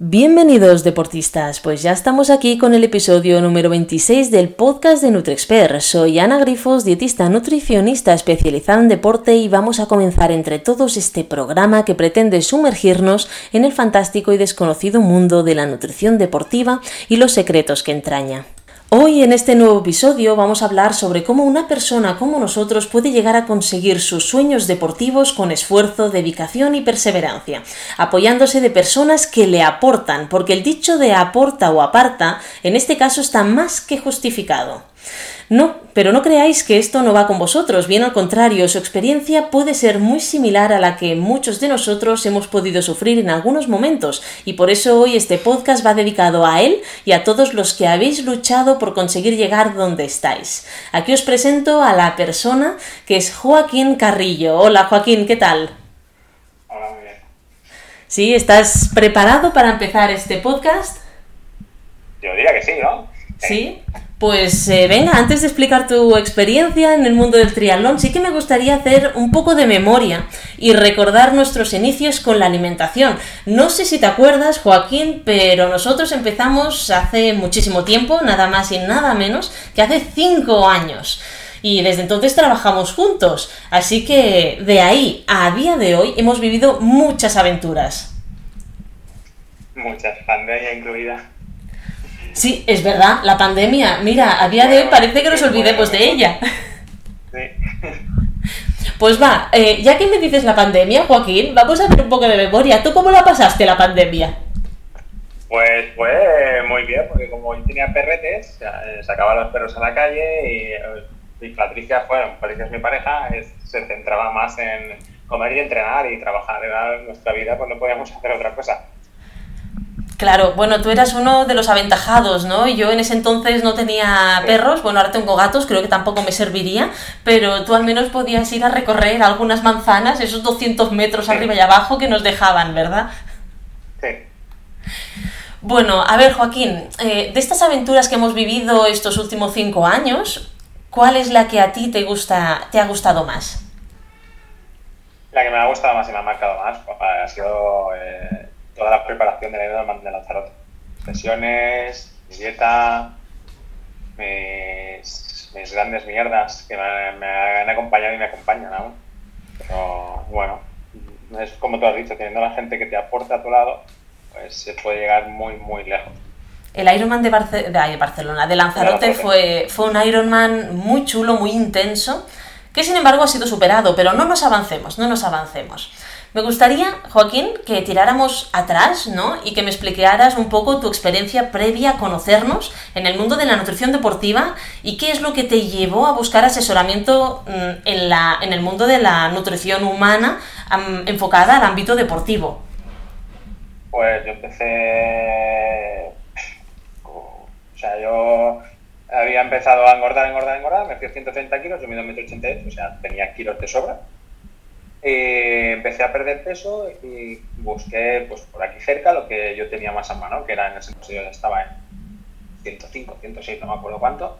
Bienvenidos deportistas, pues ya estamos aquí con el episodio número 26 del podcast de NutriExpert. Soy Ana Grifos, dietista nutricionista especializada en deporte y vamos a comenzar entre todos este programa que pretende sumergirnos en el fantástico y desconocido mundo de la nutrición deportiva y los secretos que entraña. Hoy en este nuevo episodio vamos a hablar sobre cómo una persona como nosotros puede llegar a conseguir sus sueños deportivos con esfuerzo, dedicación y perseverancia, apoyándose de personas que le aportan, porque el dicho de aporta o aparta en este caso está más que justificado. No, pero no creáis que esto no va con vosotros, bien al contrario, su experiencia puede ser muy similar a la que muchos de nosotros hemos podido sufrir en algunos momentos, y por eso hoy este podcast va dedicado a él y a todos los que habéis luchado por conseguir llegar donde estáis. Aquí os presento a la persona que es Joaquín Carrillo. Hola Joaquín, ¿qué tal? Hola, muy bien. ¿Sí? ¿Estás preparado para empezar este podcast? Yo diría que sí, ¿no? ¿Sí? Pues eh, venga, antes de explicar tu experiencia en el mundo del triatlón, sí que me gustaría hacer un poco de memoria y recordar nuestros inicios con la alimentación. No sé si te acuerdas, Joaquín, pero nosotros empezamos hace muchísimo tiempo, nada más y nada menos, que hace cinco años. Y desde entonces trabajamos juntos. Así que de ahí a día de hoy hemos vivido muchas aventuras. Muchas, pandemia incluida. Sí, es verdad, la pandemia. Mira, a día de hoy parece que nos olvidemos de ella. Pues va, eh, ya que me dices la pandemia, Joaquín, vamos a hacer un poco de memoria. ¿Tú cómo la pasaste la pandemia? Pues fue muy bien, porque como yo tenía perretes, eh, sacaba a los perros a la calle y, eh, y Patricia, bueno, Patricia es mi pareja, es- se centraba más en comer y entrenar y trabajar. Era nuestra vida, pues no podíamos hacer otra cosa. Claro, bueno, tú eras uno de los aventajados, ¿no? Yo en ese entonces no tenía perros, bueno, ahora tengo gatos, creo que tampoco me serviría, pero tú al menos podías ir a recorrer algunas manzanas, esos 200 metros Sí. arriba y abajo que nos dejaban, ¿verdad? Sí. Bueno, a ver, Joaquín, eh, de estas aventuras que hemos vivido estos últimos cinco años, ¿cuál es la que a ti te gusta, te ha gustado más? La que me ha gustado más y me ha marcado más pues, ha sido eh, toda la preparación del Ironman de Lanzarote. Sesiones, mi dieta, mis, mis grandes mierdas que me, me han acompañado y me acompañan aún. Pero bueno, es como tú has dicho, teniendo la gente que te aporta a tu lado, pues se puede llegar muy, muy lejos. El Ironman de, Barce- de- Barcelona, de Lanzarote, Lanzarote. fue, fue un Ironman muy chulo, muy intenso, que sin embargo ha sido superado, pero no nos avancemos, no nos avancemos. Me gustaría, Joaquín, que tiráramos atrás, ¿no? Y que me explicaras un poco tu experiencia previa a conocernos en el mundo de la nutrición deportiva y qué es lo que te llevó a buscar asesoramiento mm, en, la, en el mundo de la nutrición humana enfocada al ámbito deportivo. Pues yo empecé. O sea, yo había empezado a engordar, engordar, engordar, me fui a 130 kilos, yo mido 1,88 m, o sea, tenía kilos de sobra. Y empecé a perder peso y busqué pues, por aquí cerca lo que yo tenía más a mano, que era en ese momento yo estaba en 105, 106, no me acuerdo cuánto.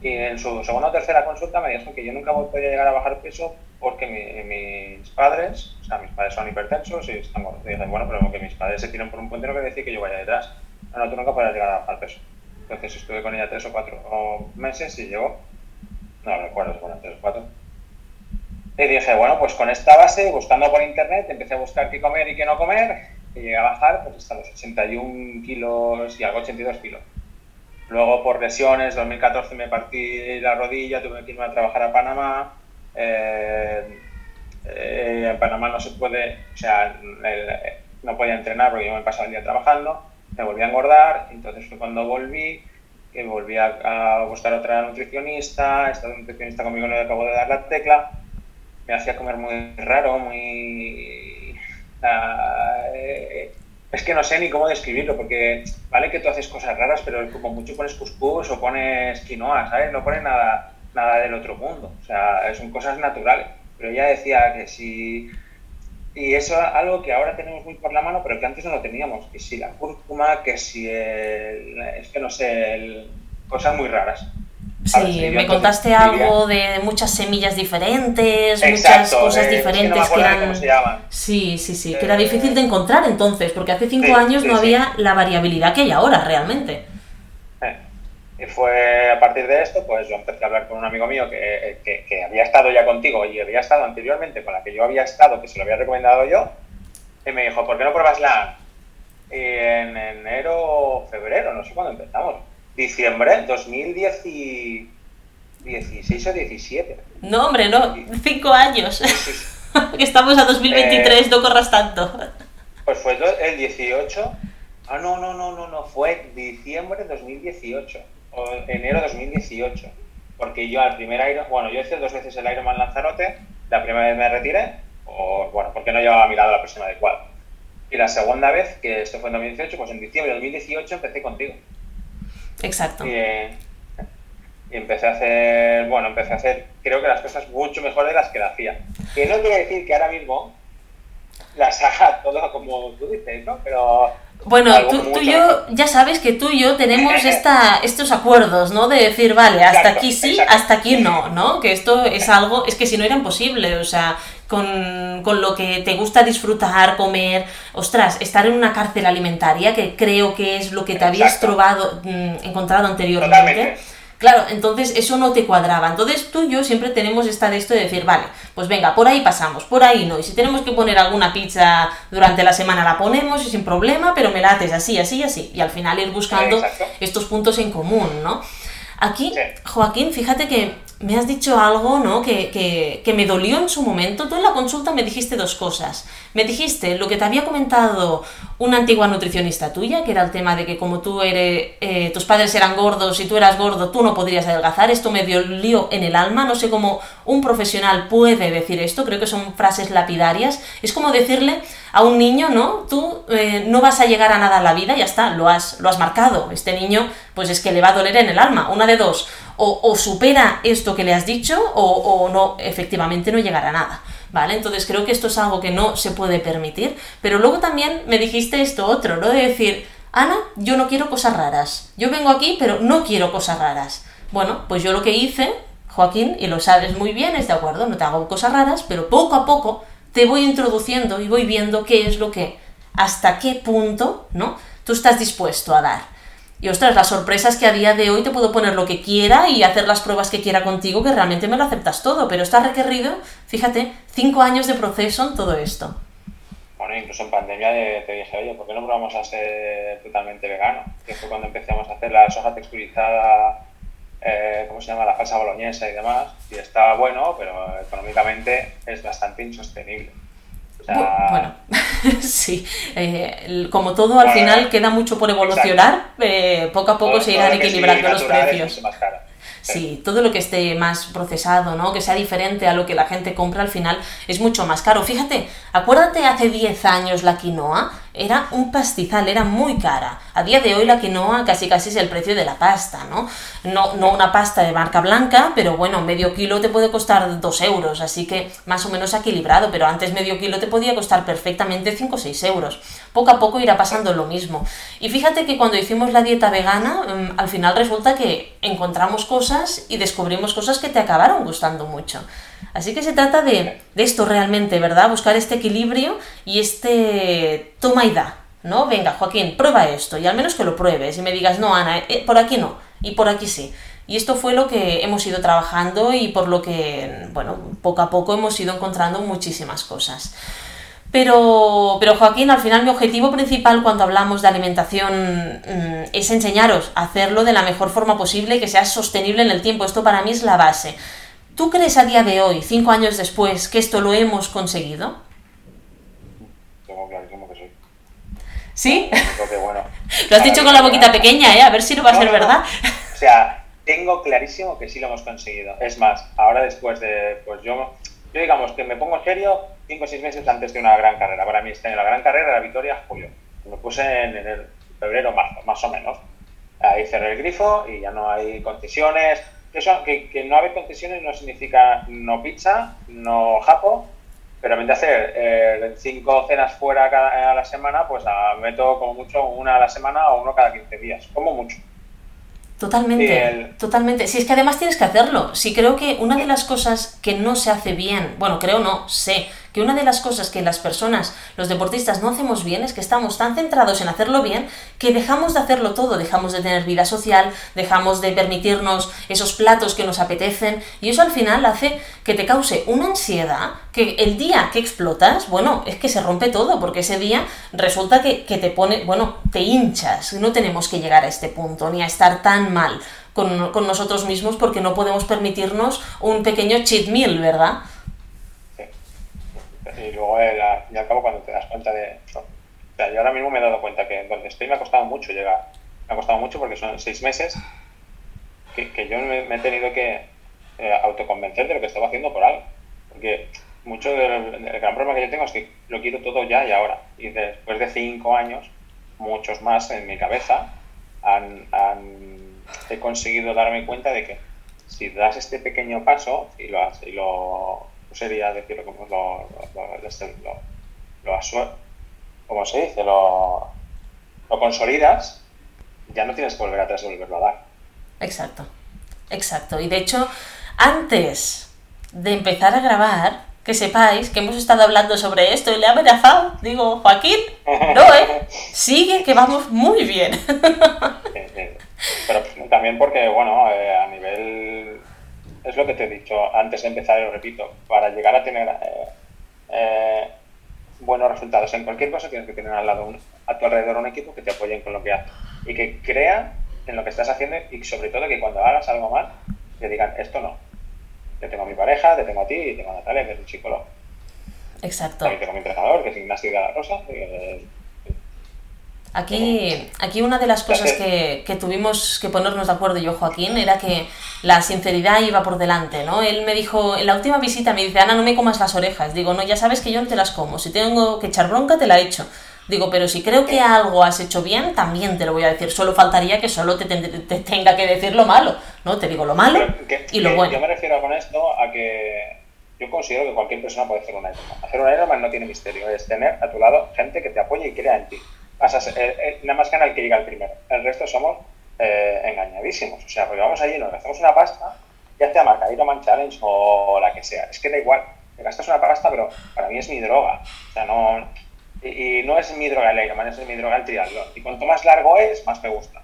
Y en su segunda o tercera consulta me dijo que yo nunca podía llegar a bajar peso porque mi- mis padres, o sea, mis padres son hipertensos y están. Y dije, bueno, pero que mis padres se tiran por un puente no quiere decir que yo vaya detrás. No, no, tú nunca podrás llegar a bajar peso. Entonces estuve con ella tres o cuatro meses y llegó, no recuerdo fueron tres o cuatro. Y dije, bueno, pues con esta base, buscando por internet, empecé a buscar qué comer y qué no comer, y llegué a bajar pues, hasta los 81 kilos y algo 82 kilos. Luego por lesiones, 2014 me partí la rodilla, tuve que irme a trabajar a Panamá. eh, eh, en Panamá no se puede, o sea, el- no podía entrenar porque yo me pasaba el día trabajando, me volví a engordar, entonces fue cuando volví, que volví a, a buscar otra nutricionista, esta nutricionista conmigo no le acabo de dar la tecla, me hacía comer muy raro, muy... ah, eh, es que no sé ni cómo describirlo, porque vale que tú haces cosas raras, pero como mucho pones cuscús o pones quinoa, ¿sabes? No pones nada, nada del otro mundo, o sea, son cosas naturales. Pero ella decía que si... Y eso es algo que ahora tenemos muy por la mano, pero que antes no lo teníamos, que si la cúrcuma, que si el... Es que no sé, el- cosas muy raras. Sí, me contaste algo de muchas semillas diferentes, muchas cosas diferentes que, eran. Sí, sí, sí, que era difícil de encontrar entonces, porque hace cinco años no había la variabilidad que hay ahora realmente. Y fue a partir de esto, pues yo empecé a hablar con un amigo mío que, que, había estado ya contigo y había estado anteriormente con la que yo había estado, que se lo había recomendado yo, y me dijo, ¿por qué no pruebas la y en enero, febrero, no sé cuándo empezamos, diciembre 2016 o 17. No, hombre, no, cinco años. Estamos a 2023, eh, no corras tanto. Pues fue el 18. Ah, no, no, no, no, no, fue diciembre de 2018 o enero 2018. Porque yo al primer Iron, bueno, yo hice dos veces el Ironman Lanzarote, la primera vez me retiré, o bueno, porque no llevaba mirado la persona adecuada. Y la segunda vez, que esto fue en 2018, pues en diciembre de 2018 empecé contigo. Exacto. Y, empecé a hacer, bueno, empecé a hacer, creo que las cosas mucho mejor de las que la hacía. Que no quiere decir que ahora mismo las haga todo como tú dices, ¿no? Pero bueno, tú, y yo, ya sabes que tú y yo tenemos esta, estos acuerdos, ¿no? De decir, vale, hasta aquí sí, hasta aquí no, ¿no? Que esto es algo, es que si no era imposible, o sea, con, lo que te gusta disfrutar, comer, ostras, estar en una cárcel alimentaria, que creo que es lo que te habías trovado, mm, encontrado anteriormente. Claro, entonces eso no te cuadraba. Entonces tú y yo siempre tenemos esta de esto de decir, vale, pues venga, por ahí pasamos, por ahí no. Y si tenemos que poner alguna pizza durante la semana la ponemos y sin problema, pero me lates así, así, así. Y al final ir buscando estos puntos en común, ¿no? Aquí, Joaquín, fíjate que me has dicho algo, ¿no? Que, me dolió en su momento. Tú en la consulta me dijiste dos cosas. Me dijiste lo que te había comentado una antigua nutricionista tuya, que era el tema de que como tú eres, eh, tus padres eran gordos y tú eras gordo, tú no podrías adelgazar. Esto me dolió en el alma. No sé cómo un profesional puede decir esto. Creo que son frases lapidarias. Es como decirle a un niño, ¿no? Tú eh, no vas a llegar a nada en la vida, ya está, lo has, lo has marcado. Este niño, pues es que le va a doler en el alma. Una de dos o, supera esto que le has dicho o, no, efectivamente no llegará a nada. ¿Vale? Entonces creo que esto es algo que no se puede permitir. Pero luego también me dijiste esto otro, ¿no? De decir, Ana, yo no quiero cosas raras. Yo vengo aquí, pero no quiero cosas raras. Bueno, pues yo lo que hice, Joaquín, y lo sabes muy bien, es de acuerdo, no te hago cosas raras, pero poco a poco te voy introduciendo y voy viendo qué es lo que, hasta qué punto, ¿no? Tú estás dispuesto a dar. Y ostras, la sorpresa es que a día de hoy te puedo poner lo que quiera y hacer las pruebas que quiera contigo, que realmente me lo aceptas todo, pero está requerido, fíjate, cinco años de proceso en todo esto. Bueno, incluso en pandemia te dije, oye, ¿por qué no probamos a ser totalmente vegano? Que fue cuando empezamos a hacer la soja texturizada, eh, ¿cómo se llama? La falsa boloñesa y demás, y estaba bueno, pero económicamente es bastante insostenible. Bueno, sí, eh, como todo al final queda mucho por evolucionar, eh, poco a poco se irán equilibrando los precios. Sí, todo lo que esté más procesado, ¿no? Que sea diferente a lo que la gente compra al final es mucho más caro. Fíjate, acuérdate hace 10 años la quinoa, era un pastizal, era muy cara. A día de hoy la quinoa casi casi es el precio de la pasta, ¿no? No, no una pasta de marca blanca, pero bueno, medio kilo te puede costar 2 euros, así que más o menos equilibrado, pero antes medio kilo te podía costar perfectamente 5 o 6 euros. Poco a poco irá pasando lo mismo. Y fíjate que cuando hicimos la dieta vegana, mm, al final resulta que encontramos cosas y descubrimos cosas que te acabaron gustando mucho. Así que se trata de, esto realmente, ¿verdad? Buscar este equilibrio y este toma y da, ¿no? Venga, Joaquín, prueba esto y al menos que lo pruebes y me digas, no, Ana, eh, por aquí no y por aquí sí. Y esto fue lo que hemos ido trabajando y por lo que, bueno, poco a poco hemos ido encontrando muchísimas cosas. Pero, pero Joaquín, al final mi objetivo principal cuando hablamos de alimentación mm, es enseñaros a hacerlo de la mejor forma posible y que sea sostenible en el tiempo. Esto para mí es la base. ¿Tú crees a día de hoy, cinco años después, que esto lo hemos conseguido? Tengo clarísimo que sí. ¿Sí? bueno, lo has dicho con la boquita pequeña, ¿eh? A ver si no va a ser verdad. O sea, tengo clarísimo que sí lo hemos conseguido. Es más, ahora después de, pues yo, yo digamos que me pongo serio cinco o seis meses antes de una gran carrera. Para mí este año la gran carrera era Vitoria Julio. Me puse en, en febrero, marzo, más o menos. Ahí cerré el grifo y ya no hay concesiones eso, que, que, no haber concesiones no significa no pizza, no japo, pero en vez de hacer eh, cinco cenas fuera cada, a la semana, pues a, meto como mucho una a la semana o uno cada 15 días, como mucho. Totalmente, totalmente. Si es que además tienes que hacerlo. Sí, creo que una de las cosas que no se hace bien, bueno, creo no, sé, que una de las cosas que las personas, los deportistas no hacemos bien es que estamos tan centrados en hacerlo bien que dejamos de hacerlo todo, dejamos de tener vida social, dejamos de permitirnos esos platos que nos apetecen y eso al final hace que te cause una ansiedad que el día que explotas, bueno, es que se rompe todo porque ese día resulta que, te pone, bueno, te hinchas. No tenemos que llegar a este punto ni a estar tan mal con, con nosotros mismos porque no podemos permitirnos un pequeño cheat meal, ¿verdad? Y luego al fin y al cabo cuando te das cuenta de... O sea, yo ahora mismo me he dado cuenta que donde estoy me ha costado mucho llegar. Me ha costado mucho porque son seis meses que, yo me, he tenido que eh, autoconvencer de lo que estaba haciendo por algo. Porque mucho del, gran problema que yo tengo es que lo quiero todo ya y ahora. Y después de cinco años, muchos más en mi cabeza, han, han, he conseguido darme cuenta de que si das este pequeño paso y lo, y lo sería decirlo como lo, lo, lo, como se dice, lo, lo consolidas, ya no tienes que volver atrás y volverlo a dar. Exacto, exacto. Y de hecho, antes de empezar a grabar, que sepáis que hemos estado hablando sobre esto y le ha amenazado. Digo, Joaquín, no, ¿eh? Sigue, que vamos muy bien. Pero también porque, bueno, eh, a nivel es lo que te he dicho antes de empezar y lo repito, para llegar a tener eh, eh, buenos resultados en cualquier cosa tienes que tener al lado a tu alrededor un equipo que te apoye con lo que haces y que crea en lo que estás haciendo y sobre todo que cuando hagas algo mal te digan esto no. Yo tengo a mi pareja, te tengo a ti y tengo a Natalia, que es un psicólogo. Exacto. Y tengo a mi entrenador, que es Ignacio de la Rosa, Aquí, aquí una de las cosas que, que, tuvimos que ponernos de acuerdo yo, Joaquín, era que la sinceridad iba por delante, ¿no? Él me dijo, en la última visita me dice, Ana, no me comas las orejas. Digo, no, ya sabes que yo no te las como. Si tengo que echar bronca, te la echo. Digo, pero si creo que algo has hecho bien, también te lo voy a decir. Solo faltaría que solo te, te tenga que decir lo malo, ¿no? Te digo lo malo y lo bueno. Yo me refiero con esto a que yo considero que cualquier persona puede hacer una Ironman. Hacer una Ironman no tiene misterio, es tener a tu lado gente que te apoye y crea en ti eh, eh, nada más gana el que llega el primero. El resto somos eh, engañadísimos. O sea, porque vamos allí, nos gastamos una pasta, ya sea marca Man Challenge o la que sea. Es que da igual, te gastas una pasta, pero para mí es mi droga. O sea, no. Y, no es mi droga el Ironman, es mi droga el triatlón. Y cuanto más largo es, más me gusta.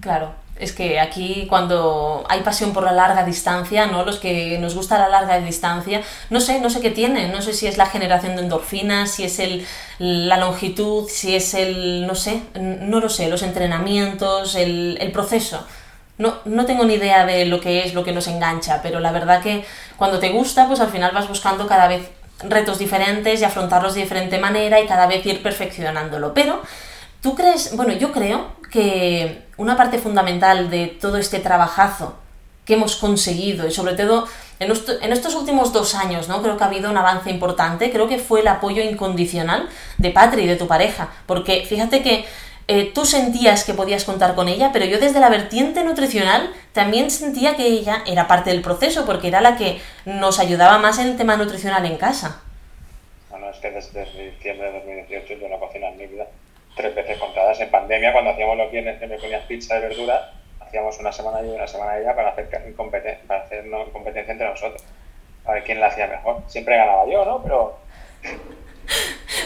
Claro. Es que aquí cuando hay pasión por la larga distancia, ¿no? Los que nos gusta la larga distancia, no sé, no sé qué tiene, no sé si es la generación de endorfinas, si es el, la longitud, si es el, no sé, no lo sé, los entrenamientos, el, el proceso. No, no tengo ni idea de lo que es, lo que nos engancha, pero la verdad que cuando te gusta, pues al final vas buscando cada vez retos diferentes y afrontarlos de diferente manera y cada vez ir perfeccionándolo. Pero ¿Tú crees, bueno, yo creo que una parte fundamental de todo este trabajazo que hemos conseguido y sobre todo en, estos últimos dos años, ¿no? Creo que ha habido un avance importante, creo que fue el apoyo incondicional de Patri y de tu pareja, porque fíjate que eh, tú sentías que podías contar con ella, pero yo desde la vertiente nutricional también sentía que ella era parte del proceso, porque era la que nos ayudaba más en el tema nutricional en casa. Bueno, es que desde diciembre de 2018 yo no cocino en mi vida tres veces contadas. En pandemia, cuando hacíamos los viernes que me ponías pizza de verdura, hacíamos una semana y una semana ella para hacer, competencia, para hacer competencia entre nosotros. A ver quién la hacía mejor. Siempre ganaba yo, ¿no? Pero...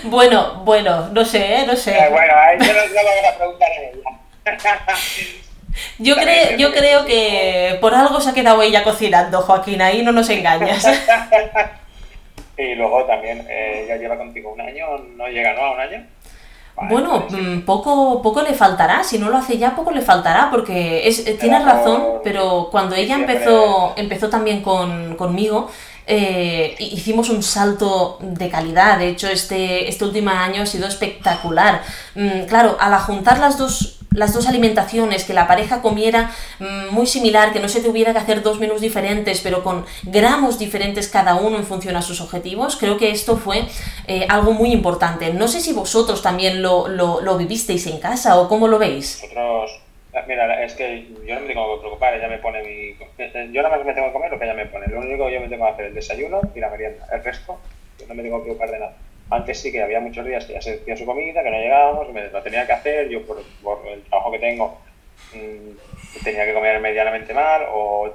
Bueno, bueno, no sé, ¿eh? no sé. Eh, bueno, ahí yo no, lo voy a preguntar a ella. Yo, creo, yo creo que por algo se ha quedado ella cocinando, Joaquín, ahí no nos engañas. y luego también, eh, ya lleva contigo un año, no llega, ¿no? A un año. Bueno, mm, poco, poco le faltará, si no lo hace ya, poco le faltará, porque es, eh, tienes razón, pero cuando ella empezó, empezó también con, conmigo, eh, hicimos un salto de calidad. De hecho, este, este último año ha sido espectacular. Mm, claro, al juntar las dos las dos alimentaciones, que la pareja comiera mm, muy similar, que no se tuviera que hacer dos menús diferentes, pero con gramos diferentes cada uno en función a sus objetivos, creo que esto fue eh, algo muy importante. No sé si vosotros también lo, lo, vivisteis en casa o cómo lo veis. Nosotros, ah, mira, es que yo no me tengo que preocupar, ella me pone mi... Yo nada más me tengo que comer lo que ella me pone. Lo único que yo me tengo que hacer es el desayuno y la merienda. El resto, yo no me tengo que preocupar de nada. Antes sí que había muchos días que ya se hacía su comida, que no llegábamos, me lo tenía que hacer, yo por, el trabajo que tengo mm, tenía que comer medianamente mal o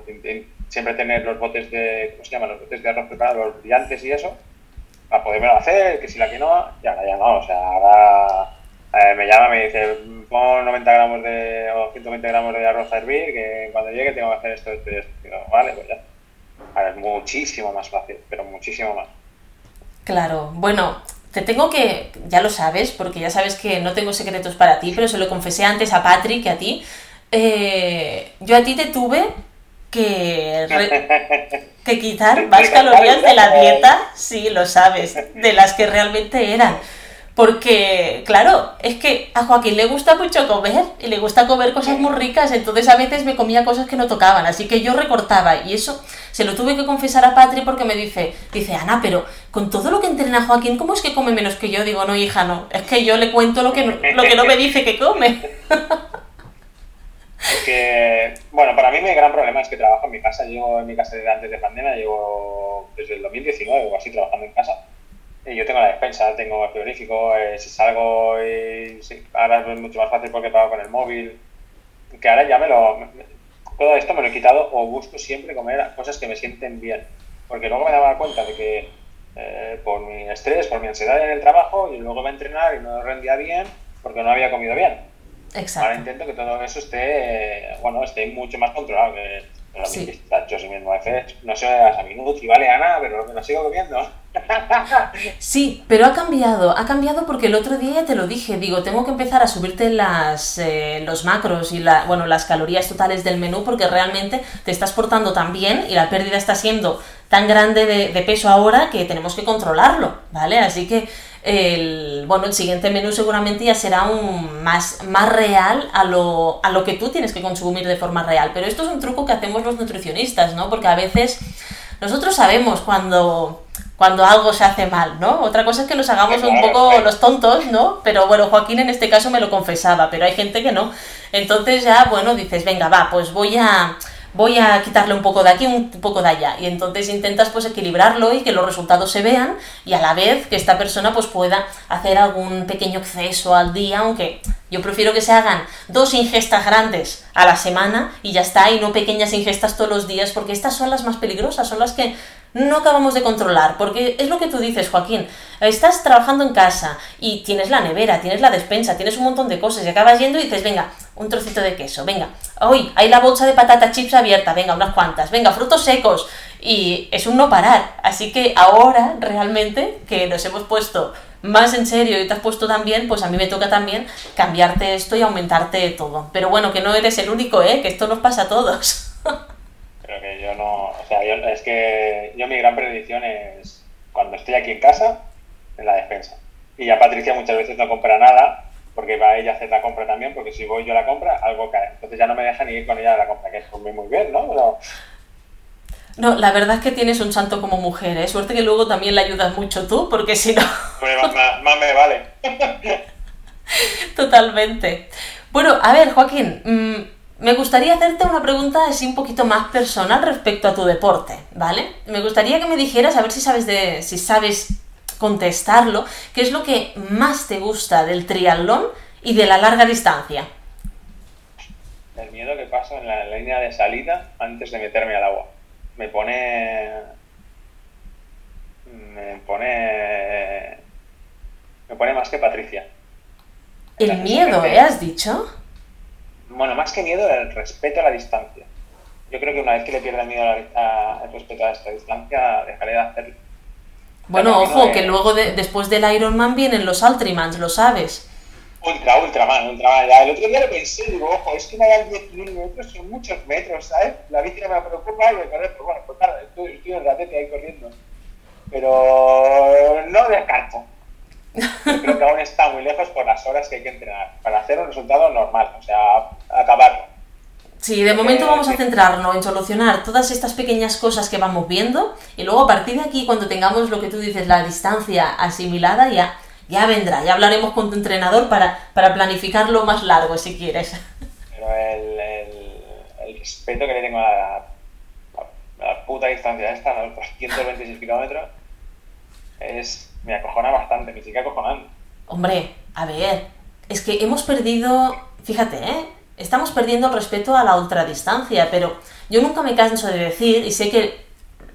siempre tener los botes de, ¿cómo se llaman? Los botes de arroz preparado, los brillantes y eso, para poderme hacer, que si la quinoa, ya no, o sea, ahora eh, me llama, me dice, pon 90 gramos de, o 120 gramos de arroz a hervir, que cuando llegue tengo que hacer esto, esto y esto. vale, pues ya. Ahora es muchísimo más fácil, pero muchísimo más. Claro, bueno, te tengo que, ya lo sabes, porque ya sabes que no tengo secretos para ti, pero se lo confesé antes a Patrick que a ti. Eh, yo a ti te tuve que, que quitar más calorías de la dieta, sí, lo sabes, de las que realmente eran. Porque, claro, es que a Joaquín le gusta mucho comer y le gusta comer cosas muy ricas, entonces a veces me comía cosas que no tocaban, así que yo recortaba y eso se lo tuve que confesar a Patri porque me dice, dice, Ana, pero con todo lo que entrena Joaquín, ¿cómo es que come menos que yo? Digo, no, hija, no, es que yo le cuento lo que lo que no me dice que come. que, bueno, para mí mi gran problema es que trabajo en mi casa. Llevo en mi casa desde antes de pandemia, llevo desde el 2019 o así trabajando en casa. Y yo tengo la despensa, tengo el frigorífico, eh, si salgo y ahora es mucho más fácil porque pago con el móvil. Que ahora ya me lo... todo esto me lo he quitado o busco siempre comer cosas que me sienten bien. Porque luego me daba cuenta de que eh, por mi estrés, por mi ansiedad en el trabajo, y luego me a entrenar y no rendía bien porque no había comido bien. Exacto. Ahora intento que todo eso esté, bueno, esté mucho más controlado. Que los sí. pistachos y mismo no sé a minutos y vale a nada, pero me lo sigo comiendo. Sí, pero ha cambiado, ha cambiado porque el otro día te lo dije, digo, tengo que empezar a subirte las, eh, los macros y la, bueno, las calorías totales del menú porque realmente te estás portando tan bien y la pérdida está siendo tan grande de, de peso ahora que tenemos que controlarlo, ¿vale? Así que el, bueno, el siguiente menú seguramente ya será un más, más real a lo, a lo que tú tienes que consumir de forma real. Pero esto es un truco que hacemos los nutricionistas, ¿no? Porque a veces nosotros sabemos cuando, cuando algo se hace mal, ¿no? Otra cosa es que nos hagamos un poco los tontos, ¿no? Pero bueno, Joaquín en este caso me lo confesaba, pero hay gente que no. Entonces ya, bueno, dices, venga, va, pues voy a voy a quitarle un poco de aquí, un poco de allá. Y entonces intentas pues equilibrarlo y que los resultados se vean y a la vez que esta persona pues pueda hacer algún pequeño exceso al día, aunque yo prefiero que se hagan dos ingestas grandes a la semana y ya está, y no pequeñas ingestas todos los días, porque estas son las más peligrosas, son las que no acabamos de controlar, porque es lo que tú dices, Joaquín, estás trabajando en casa y tienes la nevera, tienes la despensa, tienes un montón de cosas y acabas yendo y dices, venga, un trocito de queso, venga, hoy hay la bolsa de patata chips abierta, venga, unas cuantas, venga, frutos secos, y es un no parar, así que ahora realmente que nos hemos puesto más en serio y te has puesto también, pues a mí me toca también cambiarte esto y aumentarte todo. Pero bueno, que no eres el único, ¿eh? Que esto nos pasa a todos. Creo que yo no, o sea, yo, es que yo mi gran predicción es cuando estoy aquí en casa, en la despensa. Y ya Patricia muchas veces no compra nada porque va ella a hacer la compra también, porque si voy yo a la compra, algo cae. Entonces ya no me deja ni ir con ella a la compra, que es muy, muy bien, ¿no? Pero... No, la verdad es que tienes un santo como mujer, ¿eh? Suerte que luego también le ayudas mucho tú, porque si no... más, me vale. Totalmente. Bueno, a ver, Joaquín, mm, me gustaría hacerte una pregunta así un poquito más personal respecto a tu deporte, ¿vale? Me gustaría que me dijeras, a ver si sabes de, si sabes contestarlo, qué es lo que más te gusta del triatlón y de la larga distancia. El miedo que paso en la línea de salida antes de meterme al agua. Me pone. Me pone. Me pone más que Patricia. El miedo, ¿eh? ¿Has dicho? Bueno, más que miedo, el respeto a la distancia. Yo creo que una vez que le pierda el miedo al respeto a esta distancia, dejaré de hacerlo. Bueno, ojo, que luego después del Ironman vienen los Ultramans, lo sabes. Ultra, Ultraman, Ultraman. El otro día lo pensé, digo, ojo, es que hagan 10 kilómetros son muchos metros, ¿sabes? La bici me preocupa y me correr, pero bueno, pues nada, estoy, estoy en ratete ahí corriendo. Pero no descarto creo que aún está muy lejos por las horas que hay que entrenar para hacer un resultado normal, o sea, acabarlo. Sí, de momento vamos a centrarnos en solucionar todas estas pequeñas cosas que vamos viendo y luego a partir de aquí, cuando tengamos lo que tú dices, la distancia asimilada, ya, ya vendrá, ya hablaremos con tu entrenador para, para planificarlo más largo si quieres. Pero el, el, respeto que le tengo a la, la puta distancia esta, los 126 kilómetros, es me acojona bastante, me sigue acojonando. Hombre, a ver, es que hemos perdido, fíjate, ¿eh? estamos perdiendo el respeto a la ultradistancia, pero yo nunca me canso de decir, y sé que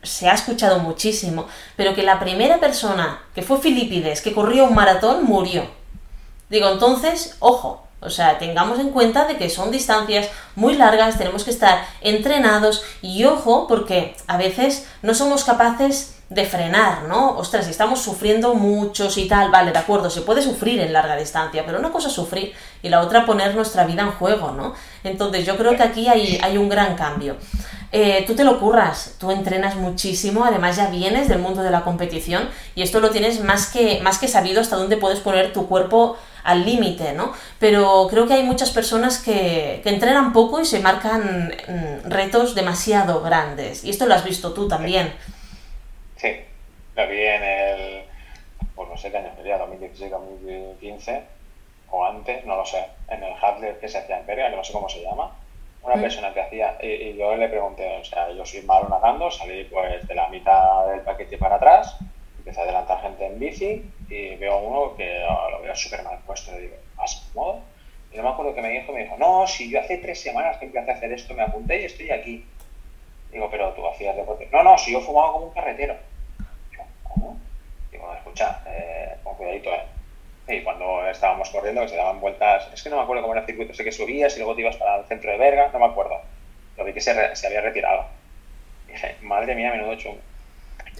se ha escuchado muchísimo, pero que la primera persona que fue Filipides, que corrió un maratón, murió. Digo, entonces, ojo, o sea, tengamos en cuenta de que son distancias muy largas, tenemos que estar entrenados y ojo, porque a veces no somos capaces de frenar, ¿no? Ostras, si estamos sufriendo muchos y tal, vale, de acuerdo, se puede sufrir en larga distancia, pero una cosa es sufrir y la otra poner nuestra vida en juego, ¿no? Entonces yo creo que aquí hay, hay un gran cambio. Eh, tú te lo curras, tú entrenas muchísimo, además ya vienes del mundo de la competición y esto lo tienes más que, más que sabido hasta dónde puedes poner tu cuerpo al límite, ¿no? Pero creo que hay muchas personas que, que, entrenan poco y se marcan mm, retos demasiado grandes. Y esto lo has visto tú también. Sí, lo vi en el, pues no sé qué año sería, 2016, 2015 o antes, no lo sé, en el Hadler que se hacía en Peria, que no sé cómo se llama una persona que hacía, y, yo le pregunté, o sea, yo soy malo nadando, salí pues de la mitad del paquete para atrás, empecé a adelantar gente en bici y veo uno que lo veo súper mal puesto, le digo, ¿vas modo? Y no me acuerdo que me dijo, me dijo, no, si yo hace tres semanas que empecé a hacer esto, me apunté y estoy aquí. Digo, pero tú hacías deporte. No, no, si yo fumaba como un carretero. Escucha, eh, con cuidadito, eh y cuando estábamos corriendo, que se daban vueltas, es que no me acuerdo cómo era el circuito, sé que subías y luego te ibas para el centro de Berga, no me acuerdo. Lo vi que se, se había retirado. dije, madre mía, menudo chungo.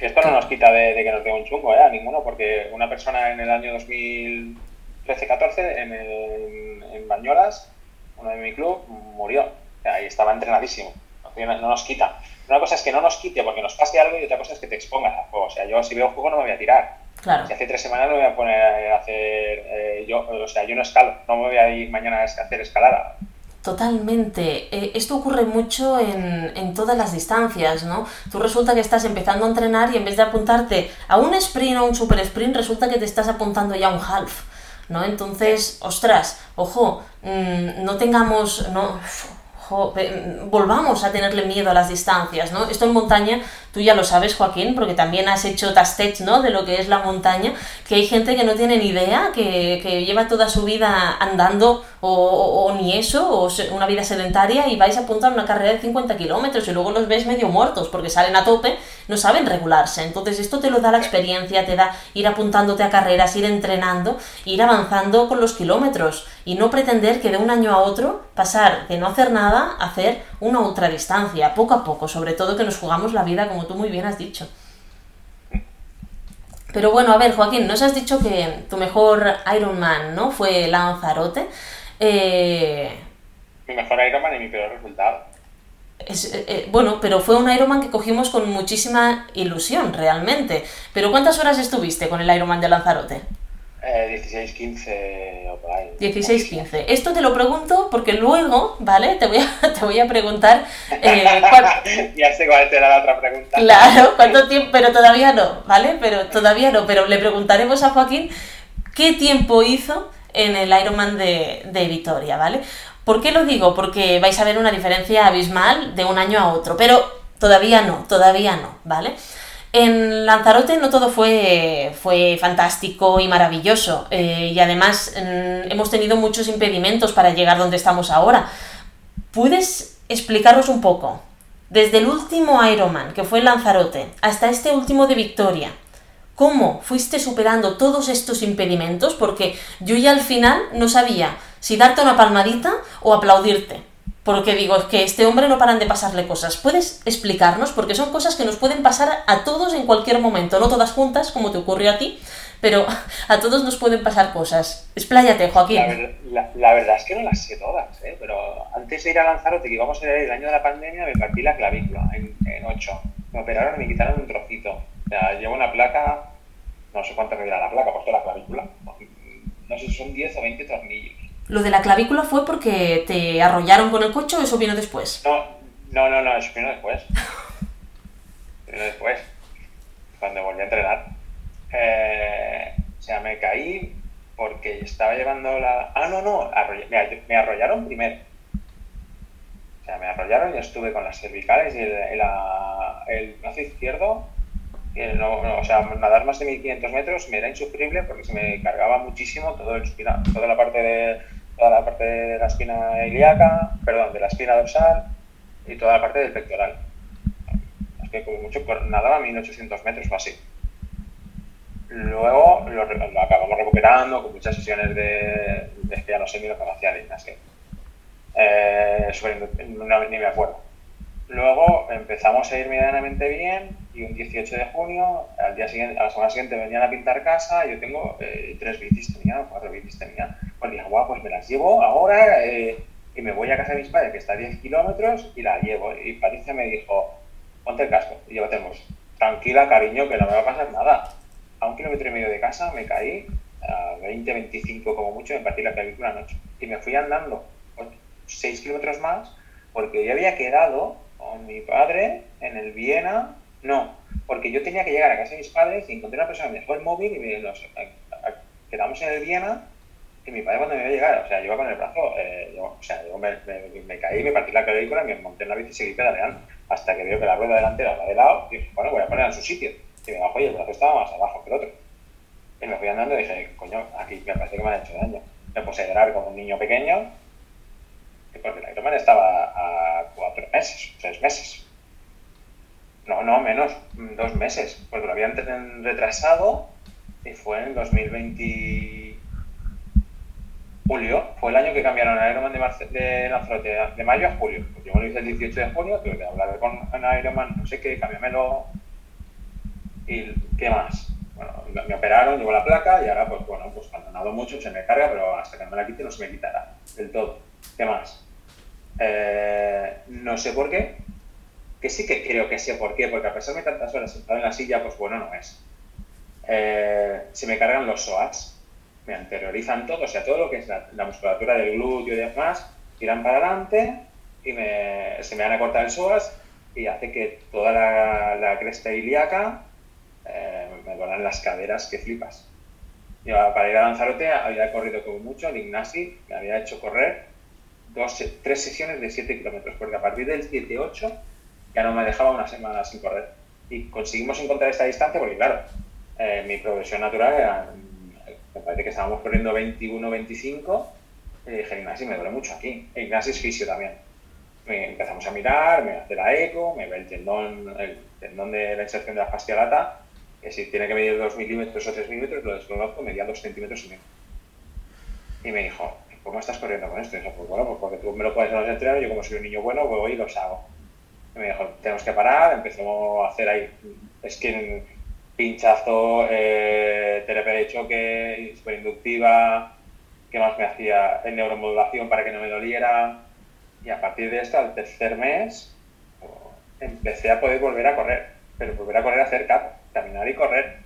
Esto no nos quita de, que nos dé un chungo, ¿eh? A ninguno, porque una persona en el año 2013-14 en, en Bañolas, uno de mi club, murió. ahí estaba entrenadísimo. No, nos quita. Una cosa es que no nos quite porque nos pase algo y otra cosa es que te expongas al juego. O sea, yo si veo un juego no me voy a tirar Claro. Si hace tres semanas no me voy a poner a hacer, eh, yo, o sea, yo no escalo, no me voy a ir mañana a hacer escalada. Totalmente. Eh, esto ocurre mucho en, en, todas las distancias, ¿no? Tú resulta que estás empezando a entrenar y en vez de apuntarte a un sprint o un super sprint, resulta que te estás apuntando ya a un half, ¿no? Entonces, ostras, ojo, mm, no tengamos, no, volvamos a tenerle miedo a las distancias, ¿no? Esto en montaña, tú ya lo sabes, Joaquín, porque también has hecho tastech, ¿no? De lo que es la montaña, que hay gente que no tiene ni idea, que, que lleva toda su vida andando o, ni eso, o una vida sedentaria y vais a apuntar una carrera de 50 kilómetros y luego los ves medio muertos porque salen a tope, no saben regularse. Entonces esto te lo da la experiencia, te da ir apuntándote a carreras, ir entrenando, ir avanzando con los kilómetros y no pretender que de un año a otro pasar de no hacer nada a hacer una ultradistancia, poco a poco, sobre todo que nos jugamos la vida como tú muy bien has dicho. Pero bueno, a ver, Joaquín, nos has dicho que tu mejor Ironman, ¿no? Fue Lanzarote. Eh, mi mejor Ironman y mi peor resultado. Eh, eh, bueno, pero fue un Ironman que cogimos con muchísima ilusión, realmente. Pero ¿cuántas horas estuviste con el Ironman de Lanzarote? 16, 15 o por ahí. 16, 15. Esto te lo pregunto porque luego, ¿vale? Te voy a, te voy a preguntar. ya sé cuál será la otra pregunta. Claro, ¿cuánto tiempo? Pero todavía no, ¿vale? Pero todavía no. Pero le preguntaremos a Joaquín qué tiempo hizo en el Ironman de, de Vitoria, ¿vale? ¿Por qué lo digo? Porque vais a ver una diferencia abismal de un año a otro, pero todavía no, todavía no, ¿vale? En Lanzarote no todo fue, fue fantástico y maravilloso eh, y además hemos tenido muchos impedimentos para llegar donde estamos ahora. ¿Puedes explicarnos un poco? Desde el último Ironman, que fue Lanzarote, hasta este último de Victoria, cómo fuiste superando todos estos impedimentos, porque yo ya al final no sabía si darte una palmadita o aplaudirte. Porque digo, es que este hombre no paran de pasarle cosas. ¿Puedes explicarnos? Porque son cosas que nos pueden pasar a todos en cualquier momento, no todas juntas, como te ocurrió a ti, pero a todos nos pueden pasar cosas. Expláyate, Joaquín. La, verdad es que no las sé todas, ¿eh? pero antes de ir a Lanzarote, que íbamos a ir el año de la pandemia, me partí la clavícula en, en 8. Me operaron y me quitaron un trocito. O sea, llevo una placa no sé cuánto me la placa, porque la clavícula, no sé si son 10 o 20 tornillos. ¿Lo de la clavícula fue porque te arrollaron con el coche o eso vino después? No, no, no, no eso vino después. vino después, cuando volví a entrenar. Eh, o sea, me caí porque estaba llevando la... Ah, no, no, me, arrollaron primero. O sea, me arrollaron y estuve con las cervicales y el, el, el brazo izquierdo no, o sea, nadar más de 1500 metros me era insufrible porque se me cargaba muchísimo todo el, toda la parte de, toda la parte de la espina ilíaca, perdón, de la espina dorsal y toda la parte del pectoral. Que como mucho nadaba a 1800 metros o así. Luego lo, acabamos recuperando con muchas sesiones de, de ya no sé ni lo que hacía eh, ni me acuerdo. Luego empezamos a ir medianamente bien y un 18 de junio, al día siguiente, a la semana siguiente venían a pintar casa, yo tengo eh, tres bicis tenía, cuatro bicis tenía. Pues dije, guau, pues me las llevo ahora eh, y me voy a casa de mis padres, que está a 10 kilómetros, y la llevo. Y Patricia me dijo, ponte el casco y llévatemos. Tranquila, cariño, que no me va a pasar nada. A un kilómetro y medio de casa me caí, a 20, 25 como mucho, me partí la película anoche. Y me fui andando 6 kilómetros más porque yo había quedado con mi padre en el Viena, no, porque yo tenía que llegar a casa de mis padres y encontré una persona que me dejó el móvil y me, nos, quedamos en el Viena y mi padre cuando me iba a llegar, o sea, yo iba con el brazo, eh, yo, o sea, yo me, caí, me partí la clavícula, me monté en la bici y seguí pedaleando hasta que veo que la rueda delantera va de lado y dije, bueno, voy a ponerla en su sitio. Y me bajo y el brazo estaba más abajo que el otro. Y me fui andando y dije, coño, aquí me parece que me han hecho daño. Me puse a llorar como un niño pequeño porque la Ironman estaba a cuatro meses, tres meses. No, no, menos, dos meses, porque lo habían retrasado y fue en 2020 julio, fue el año que cambiaron el Ironman de, de de mayo a julio. Pues yo me lo hice el 18 de junio, tuve que hablar con Ironman, no sé qué, cámbiamelo. ¿Y qué más? Bueno, me operaron, llevo la placa y ahora, pues bueno, pues cuando nado mucho se me carga, pero hasta que me la quite no se me quitará del todo. ¿Qué más? Eh, no sé por qué, que sí que creo que sé por qué, porque a pesar de tantas horas sentado en la silla, pues bueno, no es. Eh, se me cargan los psoas, me anteriorizan todo, o sea, todo lo que es la, musculatura del glúteo y demás, tiran para adelante y se me van a cortar el psoas y hace que toda la, cresta ilíaca eh, me duelan las caderas que flipas. Yo para ir a Lanzarote había corrido como mucho, el Ignasi me había hecho correr dos, tres sesiones de 7 kilómetros, porque a partir del 7-8 ya no me dejaba una semana sin correr. Y conseguimos encontrar esta distancia porque, claro, eh, mi progresión natural era, me parece que estábamos corriendo 21-25, y dije, Ignacio, me duele mucho aquí. E Ignacio es fisio también. empezamos a mirar, me hace la eco, me ve el tendón, el tendón de la inserción de la fascia lata, que si tiene que medir 2 milímetros o 3 milímetros, lo desconozco, medía 2 centímetros y medio. Y me dijo, ¿cómo estás corriendo con esto? Y pues bueno, pues porque tú me lo puedes en los entrenos, yo como soy un niño bueno, voy y los hago. Y me dijo, tenemos que parar, empezamos a hacer ahí skin, pinchazo, eh, de choque, superinductiva, ¿qué más me hacía? En neuromodulación para que no me doliera. Y a partir de esto, al tercer mes, empecé a poder volver a correr, pero volver a correr a hacer cap, caminar y correr.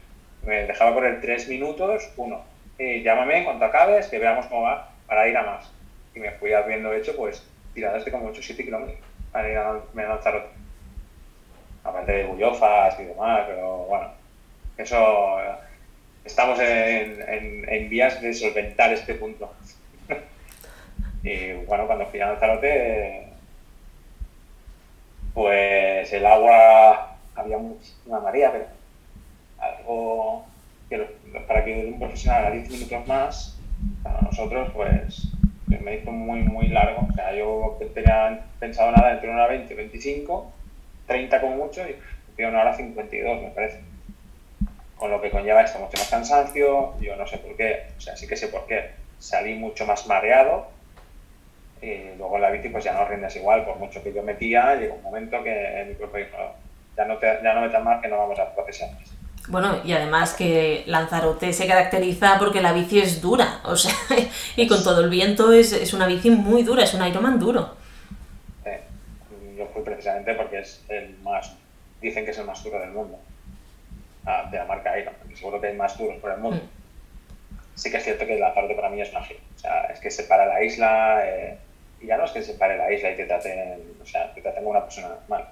Me dejaba correr tres minutos, uno. Y llámame en cuanto acabes, que veamos cómo va para ir a más. Y me fui habiendo hecho pues tiradas de como 8-7 kilómetros para ir a, Lanzarote. Aparte de bullofas y demás, pero bueno, eso estamos en, en, vías de solventar este punto. y bueno, cuando fui a Lanzarote, pues el agua había una marea, pero algo que para que un profesional a 10 minutos más para nosotros, pues me hizo muy, muy largo. O sea, yo tenía pensado nada entre una hora 20 y 25, 30 como mucho, y una hora 52, me parece. Con lo que conlleva esto, mucho más cansancio, yo no sé por qué, o sea, sí que sé por qué. Salí mucho más mareado, y luego en la bici pues ya no rindes igual, por mucho que yo metía, llegó un momento que mi cuerpo dijo, ya no, te, ya no metas más que no vamos a procesar más. Bueno, y además que Lanzarote se caracteriza porque la bici es dura, o sea, y con todo el viento es, es una bici muy dura, es un Ironman duro. Sí, yo fui precisamente porque es el más, dicen que es el más duro del mundo, de la marca Ironman, porque seguro que hay más duros por el mundo. Mm. Sí que es cierto que Lanzarote para mí es mágico, o sea, es que separa la isla, eh, y ya no es que separe la isla y te traten, o sea, te traten como una persona normal,